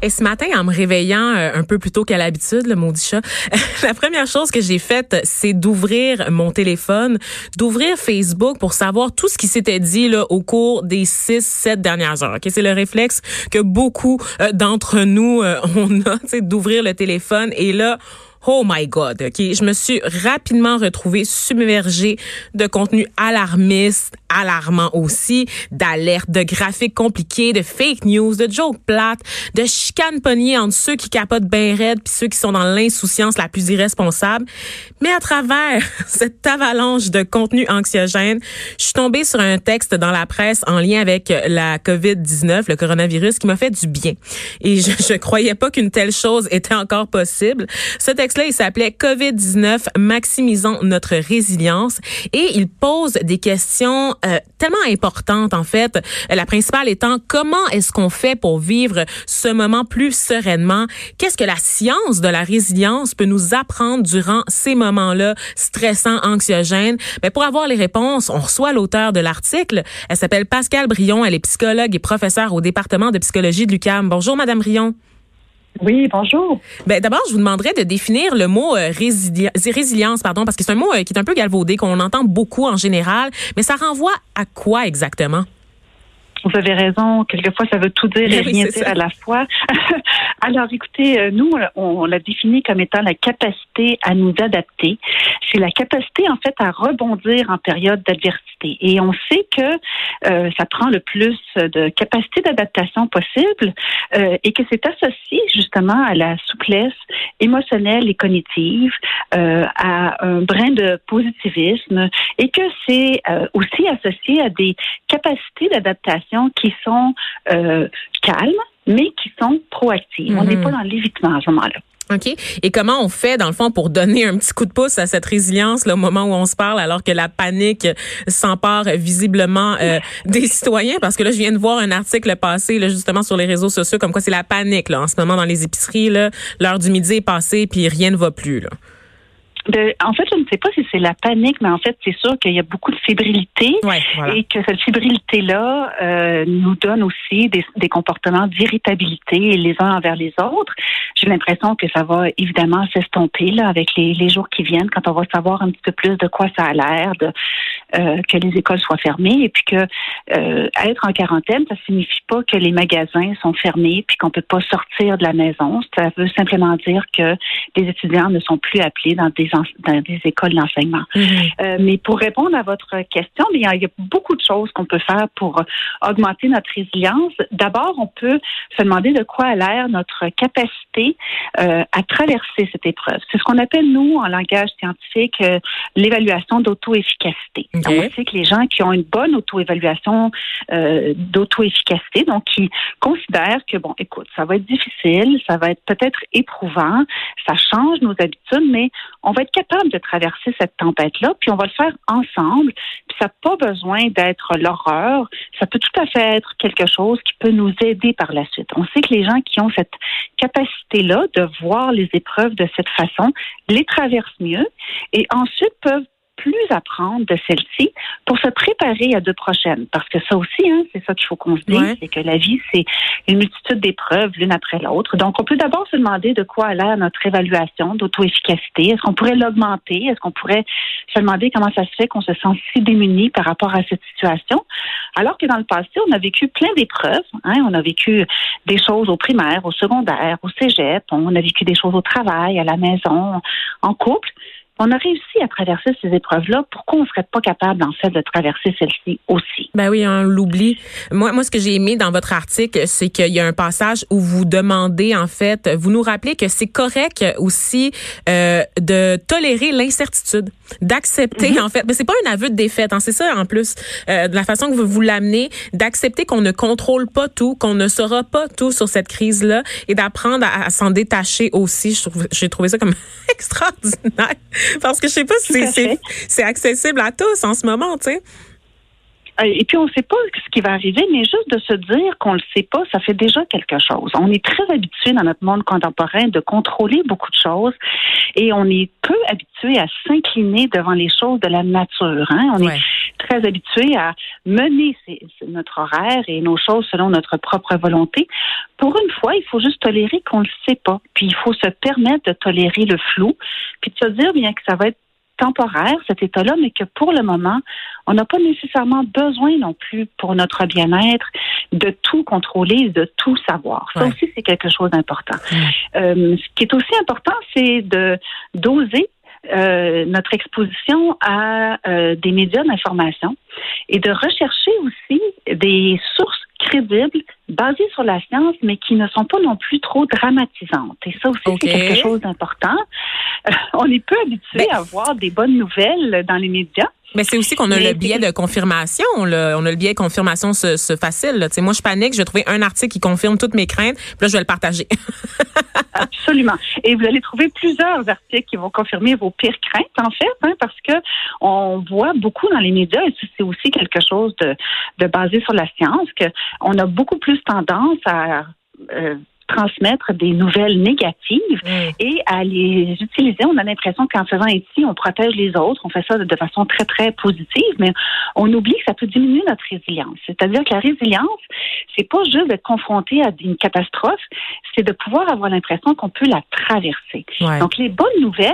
Et ce matin, en me réveillant euh, un peu plus tôt qu'à l'habitude, le maudit chat, la première chose que j'ai faite, c'est d'ouvrir mon téléphone, d'ouvrir Facebook pour savoir tout ce qui s'était dit là, au cours des six, sept dernières heures. Okay? C'est le réflexe que beaucoup euh, d'entre nous, euh, on a, d'ouvrir le téléphone. Et là, Oh my God, ok? Je me suis rapidement retrouvée submergée de contenu alarmiste, alarmant aussi, d'alertes, de graphiques compliqués, de fake news, de jokes plates, de chicanes pognées entre ceux qui capotent bien raide puis ceux qui sont dans l'insouciance la plus irresponsable. Mais à travers cette avalanche de contenu anxiogène, je suis tombée sur un texte dans la presse en lien avec la COVID-19, le coronavirus, qui m'a fait du bien. Et je, je croyais pas qu'une telle chose était encore possible. Ce texte il s'appelait COVID-19, maximisons notre résilience. Et il pose des questions euh, tellement importantes, en fait. La principale étant, comment est-ce qu'on fait pour vivre ce moment plus sereinement? Qu'est-ce que la science de la résilience peut nous apprendre durant ces moments-là stressants, anxiogènes? Mais ben, pour avoir les réponses, on reçoit l'auteur de l'article. Elle s'appelle Pascal Brion. Elle est psychologue et professeure au département de psychologie de l'UQAM. Bonjour, Madame Brion. Oui, bonjour. Ben, d'abord, je vous demanderais de définir le mot euh, résilience, pardon, parce que c'est un mot euh, qui est un peu galvaudé, qu'on entend beaucoup en général, mais ça renvoie à quoi exactement? Vous avez raison. Quelquefois, ça veut tout dire et rien dire à la fois. Alors, écoutez, euh, nous, on, l'a défini comme étant la capacité à nous adapter. C'est la capacité, en fait, à rebondir en période d'adversité. Et on sait que euh, ça prend le plus de capacité d'adaptation possible euh, et que c'est associé justement à la souplesse émotionnelle et cognitive, à un brin de positivisme et que c'est aussi associé à des capacités d'adaptation qui sont calmes mais qui sont proactives. On n'est mhm. pas dans l'évitement à ce moment-là. OK. Et comment on fait, dans le fond, pour donner un petit coup de pouce à cette résilience, là, au moment où on se parle, alors que la panique s'empare visiblement euh, des citoyens? Parce que là, je viens de voir un article passé, là, justement, sur les réseaux sociaux, comme quoi c'est la panique, là, en ce moment, dans les épiceries, là. L'heure du midi est passée, puis rien ne va plus, là en fait, je ne sais pas si c'est la panique, mais en fait, c'est sûr qu'il y a beaucoup de fébrilité et que cette fébrilité-là euh, nous donne aussi des, des comportements d'irritabilité les uns envers les autres. J'ai l'impression que ça va évidemment s'estomper là avec les, les, jours qui viennent, quand on va savoir un petit peu plus de quoi ça a l'air, de, euh, que les écoles soient fermées et puis que euh, être en quarantaine, ça signifie pas que les magasins sont fermés puis qu'on peut pas sortir de la maison. Ça veut simplement dire que les étudiants ne sont plus appelés dans des dans des écoles d'enseignement. Mhm. Euh, mais pour répondre à votre question, il y, a, beaucoup de choses qu'on peut faire pour augmenter notre résilience. D'abord, on peut se demander de quoi a l'air notre capacité euh, à traverser cette épreuve. C'est ce qu'on appelle, nous, en langage scientifique, euh, l'évaluation d'auto-efficacité. On sait que les gens qui ont une bonne auto-évaluation d'auto-efficacité, donc qui considèrent que, bon, écoute, ça va être difficile, ça va être peut-être éprouvant, ça change nos habitudes, mais on va être capable de traverser cette tempête-là, puis on va le faire ensemble. Puis ça n'a pas besoin d'être l'horreur. Ça peut tout à fait être quelque chose qui peut nous aider par la suite. On sait que les gens qui ont cette capacité-là de voir les épreuves de cette façon les traversent mieux et ensuite peuvent plus apprendre de celle-ci pour se préparer à deux prochaines. Parce que ça aussi, hein, c'est ça qu'il faut qu'on se dise, c'est que la vie, c'est une multitude d'épreuves l'une après l'autre. Donc, on peut d'abord se demander de quoi a l'air notre évaluation d'auto-efficacité. Est-ce qu'on pourrait l'augmenter? Est-ce qu'on pourrait se demander comment ça se fait qu'on se sent si démuni par rapport à cette situation? Alors que dans le passé, on a vécu plein d'épreuves. Hein? On a vécu des choses au primaire, au secondaire, au cégep. On a vécu des choses au travail, à la maison, en couple on a réussi à traverser ces épreuves-là. Pourquoi on serait pas capable, en fait, de traverser celle-ci aussi? Ben oui, on l'oublie. Moi, moi, ce que j'ai aimé dans votre article, c'est qu'il y a un passage où vous demandez, en fait, vous nous rappelez que c'est correct aussi euh, de tolérer l'incertitude, d'accepter, mm-hmm. en fait. Mais c'est pas un aveu de défaite, hein, c'est ça, en plus, euh, de la façon que vous vous l'amenez, d'accepter qu'on ne contrôle pas tout, qu'on ne saura pas tout sur cette crise-là et d'apprendre à, s'en détacher aussi. J'ai trouvé ça comme extraordinaire. Parce que je sais pas si c'est accessible à tous en ce moment, tu sais. Euh, et puis, on ne sait pas ce qui va arriver, mais juste de se dire qu'on ne le sait pas, ça fait déjà quelque chose. On est très habitué dans notre monde contemporain de contrôler beaucoup de choses et on est peu habitué à s'incliner devant les choses de la nature. Hein? On est très habitué à mener notre horaire et nos choses selon notre propre volonté. Pour une fois, il faut juste tolérer qu'on ne le sait pas. Puis, il faut se permettre de tolérer le flou, puis de se dire bien que ça va être temporaire, cet état-là, mais que pour le moment, on n'a pas nécessairement besoin non plus pour notre bien-être de tout contrôler, de tout savoir. Ça aussi, c'est quelque chose d'important. Euh, ce qui est aussi important, c'est de d'oser euh, notre exposition à euh, des médias d'information et de rechercher aussi des sources crédibles, basées sur la science, mais qui ne sont pas non plus trop dramatisantes. Et ça aussi, c'est quelque chose d'important. Euh, on est peu habitué ben à voir des bonnes nouvelles dans les médias. Mais c'est aussi qu'on a le biais de confirmation. on a le biais de confirmation ce, ce facile. Là. Moi, je panique, je vais trouver un article qui confirme toutes mes craintes, puis là, je vais le partager. Absolument. Et vous allez trouver plusieurs articles qui vont confirmer vos pires craintes, en fait, hein, parce que on voit beaucoup dans les médias, et c'est aussi quelque chose de, de basé sur la science, qu'on a beaucoup plus tendance à euh, transmettre des nouvelles négatives mm. et à les utiliser. On a l'impression qu'en faisant ici, on protège les autres, on fait ça de façon très, très positive, mais on oublie que ça peut diminuer notre résilience. C'est-à-dire que la résilience, c'est pas juste d'être confronté à une catastrophe, c'est de pouvoir avoir l'impression qu'on peut la traverser. Donc, les bonnes nouvelles,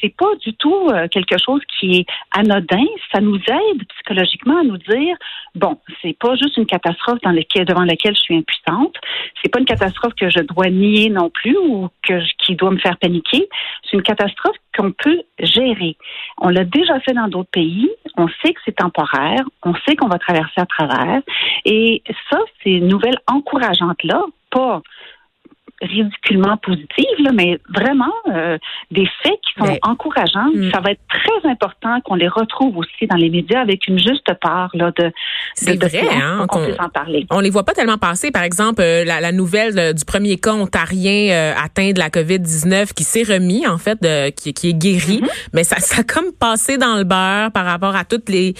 c'est pas du tout euh, quelque chose qui est anodin. Ça nous aide psychologiquement à nous dire bon, c'est pas juste une catastrophe dans laquelle, devant laquelle je suis impuissante. C'est pas une catastrophe que je dois nier non plus ou que qui doit me faire paniquer. C'est une catastrophe qu'on peut gérer. On l'a déjà fait dans d'autres pays. On sait que c'est temporaire. On sait qu'on va traverser à travers. Et ça, ces nouvelles encourageantes là, pas ridiculement positives, là, mais vraiment euh, des faits qui sont encourageants. Hmm. Ça va être très important qu'on les retrouve aussi dans les médias avec une juste part là, de, C'est vrai, hein, qu'on puisse en parler. On les voit pas tellement passer. Par exemple, euh, la, la, nouvelle euh, du premier cas ontarien euh, atteint de la COVID-19 qui s'est remis, en fait, de, qui, qui est guéri. Mm-hmm. Mais ça, ça a comme passé dans le beurre par rapport à toutes les...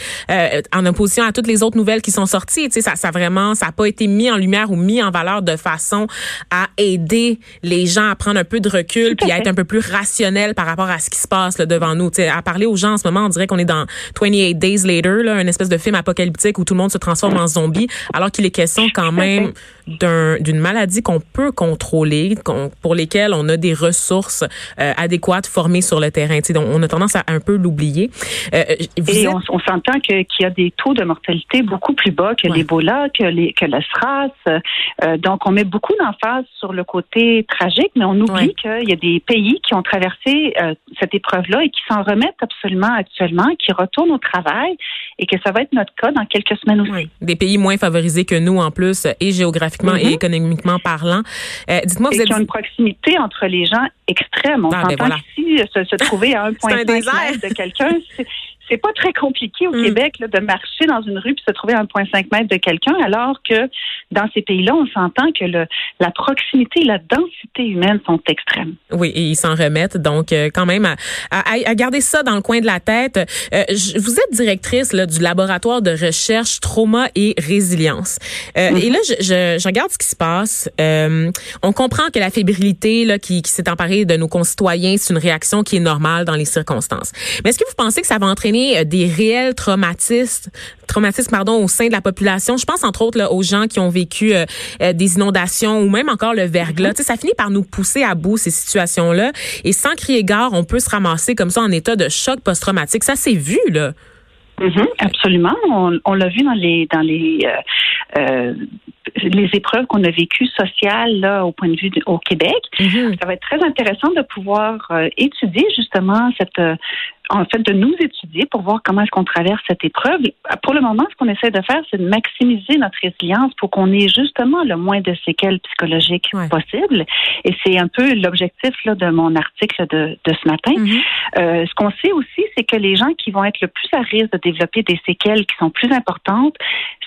en opposition à toutes les autres nouvelles qui sont sorties. Tu sais, ça, ça vraiment... Ça n'a pas été mis en lumière ou mis en valeur de façon à aider les gens à prendre un peu de recul puis à être un peu plus rationnel par rapport à ce qui se passe là, devant nous. T'sais, à parler aux gens en ce moment, on dirait qu'on est dans 28 Days Later, là, une espèce de film apocalyptique où tout le monde se transforme en zombie, alors qu'il est question quand même d'une maladie qu'on peut contrôler, pour lesquelles on a des ressources euh, adéquates formées sur le terrain. T'sais, donc, on a tendance à un peu l'oublier. Euh, Et on, s'entend qu'il y a des taux de mortalité beaucoup plus bas que l'Ebola, que, les, que la SRAS. Euh, donc, on met beaucoup d'emphase sur le côté tragique, mais on oublie qu'il y a des pays qui ont traversé euh, cette épreuve-là et qui s'en remettent absolument actuellement, qui retournent au travail et que ça va être notre cas dans quelques semaines aussi. Des pays moins favorisés que nous en plus, et géographiquement et mm-hmm. économiquement parlant. Euh, dites-moi, vous êtes... qui ont une proximité entre les gens extrême. On ah, ben s'entend qu'ici, se, trouver à 1,5 mètre de quelqu'un, c'est pas très compliqué au mm. Québec de marcher dans une rue puis se trouver à 1,5 mètre de quelqu'un, alors que dans ces pays-là, on s'entend que le, la proximité et la densité humaine sont extrêmes. Oui, et ils s'en remettent. Donc, euh, quand même, à, à, garder ça dans le coin de la tête. Euh, vous êtes directrice là, du laboratoire de recherche trauma et résilience. Euh, mm-hmm. Et là, je, je, je, regarde ce qui se passe. on comprend que la fébrilité là, qui, qui s'est emparée de nos concitoyens, c'est une réaction qui est normale dans les circonstances. Mais est-ce que vous pensez que ça va entraîner euh, des réels traumatismes, traumatismes pardon, au sein de la population? Je pense entre autres là, aux gens qui ont vécu euh, euh, des inondations ou même encore le verglas. Mm-hmm. Ça finit par nous pousser à bout ces situations-là. Et sans crier gare, on peut se ramasser comme ça en état de choc post-traumatique. Ça, c'est vu, là. Mm-hmm, absolument. On, l'a vu dans les dans les euh, euh, les épreuves qu'on a vécues sociales là au point de vue au Québec. Mm-hmm. Ça va être très intéressant de pouvoir euh, étudier justement cette en fait, de nous étudier pour voir comment est-ce qu'on traverse cette épreuve. Pour le moment, ce qu'on essaie de faire, c'est de maximiser notre résilience pour qu'on ait justement le moins de séquelles psychologiques possible. Et c'est un peu l'objectif là, de mon article de, de ce matin. Mm-hmm. euh, ce qu'on sait aussi, c'est que les gens qui vont être le plus à risque de développer des séquelles qui sont plus importantes,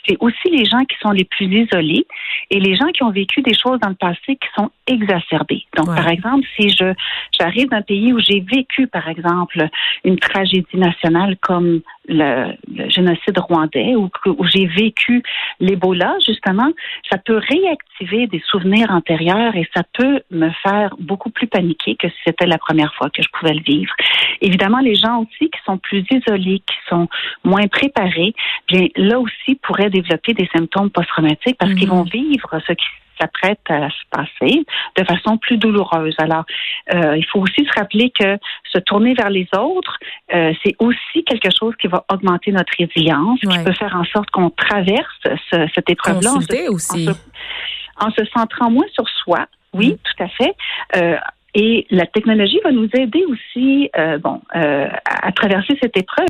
c'est aussi les gens qui sont les plus isolés et les gens qui ont vécu des choses dans le passé qui sont exacerbées. Donc, par exemple, si je j'arrive d'un pays où j'ai vécu, par exemple, une tragédie nationale comme le, génocide rwandais ou où j'ai vécu l'Ebola, justement, ça peut réactiver des souvenirs antérieurs et ça peut me faire beaucoup plus paniquer que si c'était la première fois que je pouvais le vivre. Évidemment, les gens aussi qui sont plus isolés, qui sont moins préparés, bien là aussi pourraient développer des symptômes post-traumatiques parce qu'ils mhm. vont vivre ce qui s'apprête à se passer de façon plus douloureuse. Alors, euh, il faut aussi se rappeler que se tourner vers les autres, euh, c'est aussi quelque chose qui va augmenter notre résilience, qui peut faire en sorte qu'on traverse cette épreuve-là. En, aussi. En, se, centrant moins sur soi, oui, mm. tout à fait. Euh, et la technologie va nous aider aussi, bon, à traverser cette épreuve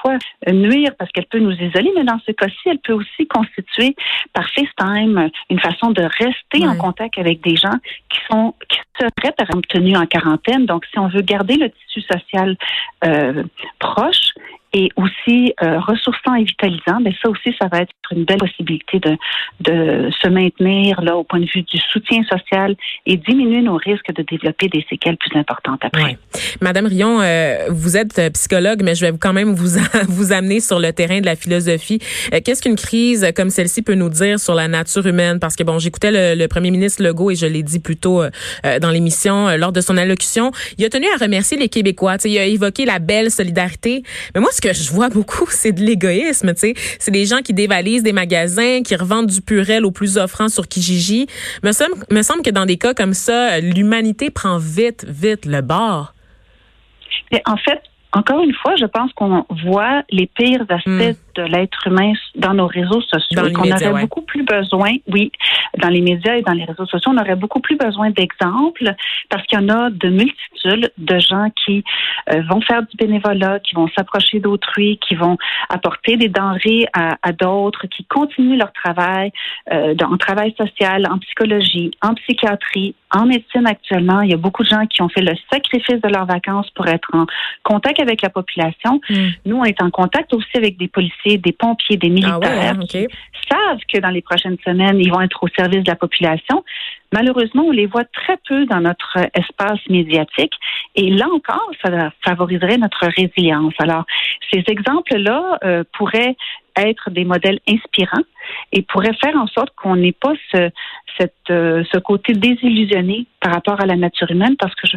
fois nuire parce qu'elle peut nous isoler, mais dans ce cas-ci, elle peut aussi constituer par FaceTime une façon de rester en contact avec des gens qui sont qui seraient par exemple tenus en quarantaine. Donc, si on veut garder le tissu social euh, proche, et aussi euh, ressourçant et vitalisant, mais ben, ça aussi, ça va être une belle possibilité de, de se maintenir là au point de vue du soutien social et diminuer nos risques de développer des séquelles plus importantes après. Madame Rion, euh, vous êtes euh, psychologue, mais je vais quand même vous vous amener sur le terrain de la philosophie. Qu'est-ce qu'une crise comme celle-ci peut nous dire sur la nature humaine? Parce que bon, j'écoutais le, le, premier ministre Legault et je l'ai dit plus tôt dans l'émission lors de son allocution, il a tenu à remercier les Québécois. il a évoqué la belle solidarité, mais moi que je vois beaucoup, c'est de l'égoïsme, tu sais. C'est des gens qui dévalisent des magasins, qui revendent du purel au plus offrant sur Kijiji. Me semble, me semble que dans des cas comme ça, l'humanité prend vite, vite le bord. Mais en fait, encore une fois, je pense qu'on voit les pires aspects hmm. De l'être humain dans nos réseaux sociaux. Dans qu'on aurait beaucoup plus besoin, oui, dans les médias et dans les réseaux sociaux, on aurait beaucoup plus besoin d'exemples parce qu'il y en a de multitudes de gens qui euh, vont faire du bénévolat, qui vont s'approcher d'autrui, qui vont apporter des denrées à, d'autres, qui continuent leur travail euh, en travail social, en psychologie, en psychiatrie, en médecine actuellement. Il y a beaucoup de gens qui ont fait le sacrifice de leurs vacances pour être en contact avec la population. Hmm. Nous, on est en contact aussi avec des policiers, des pompiers, des militaires ah hein, qui savent que dans les prochaines semaines, ils vont être au service de la population. Malheureusement, on les voit très peu dans notre espace médiatique. Et là encore, ça favoriserait notre résilience. Alors, ces exemples-là euh, pourraient être des modèles inspirants et pourraient faire en sorte qu'on n'ait pas ce, cette, euh, ce côté désillusionné par rapport à la nature humaine parce que je,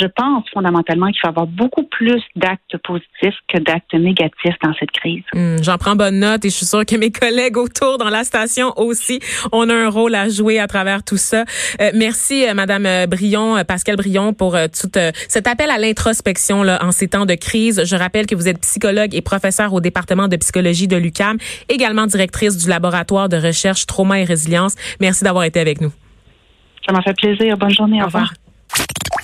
je pense fondamentalement qu'il faut avoir beaucoup plus d'actes positifs que d'actes négatifs dans cette crise. Hmm, j'en prends bonne note et je suis sûre que mes collègues autour dans la station aussi, on a un rôle à jouer à travers tout ça. Euh, merci, euh, Madame Brion, Pascal Brion, pour tout cet appel à l'introspection là en ces temps de crise. Je rappelle que vous êtes psychologue et professeur au département de psychologie de l'UCAM, également directrice du laboratoire de recherche trauma et résilience. Merci d'avoir été avec nous. Ça m'a fait plaisir. Bonne journée. Au, revoir.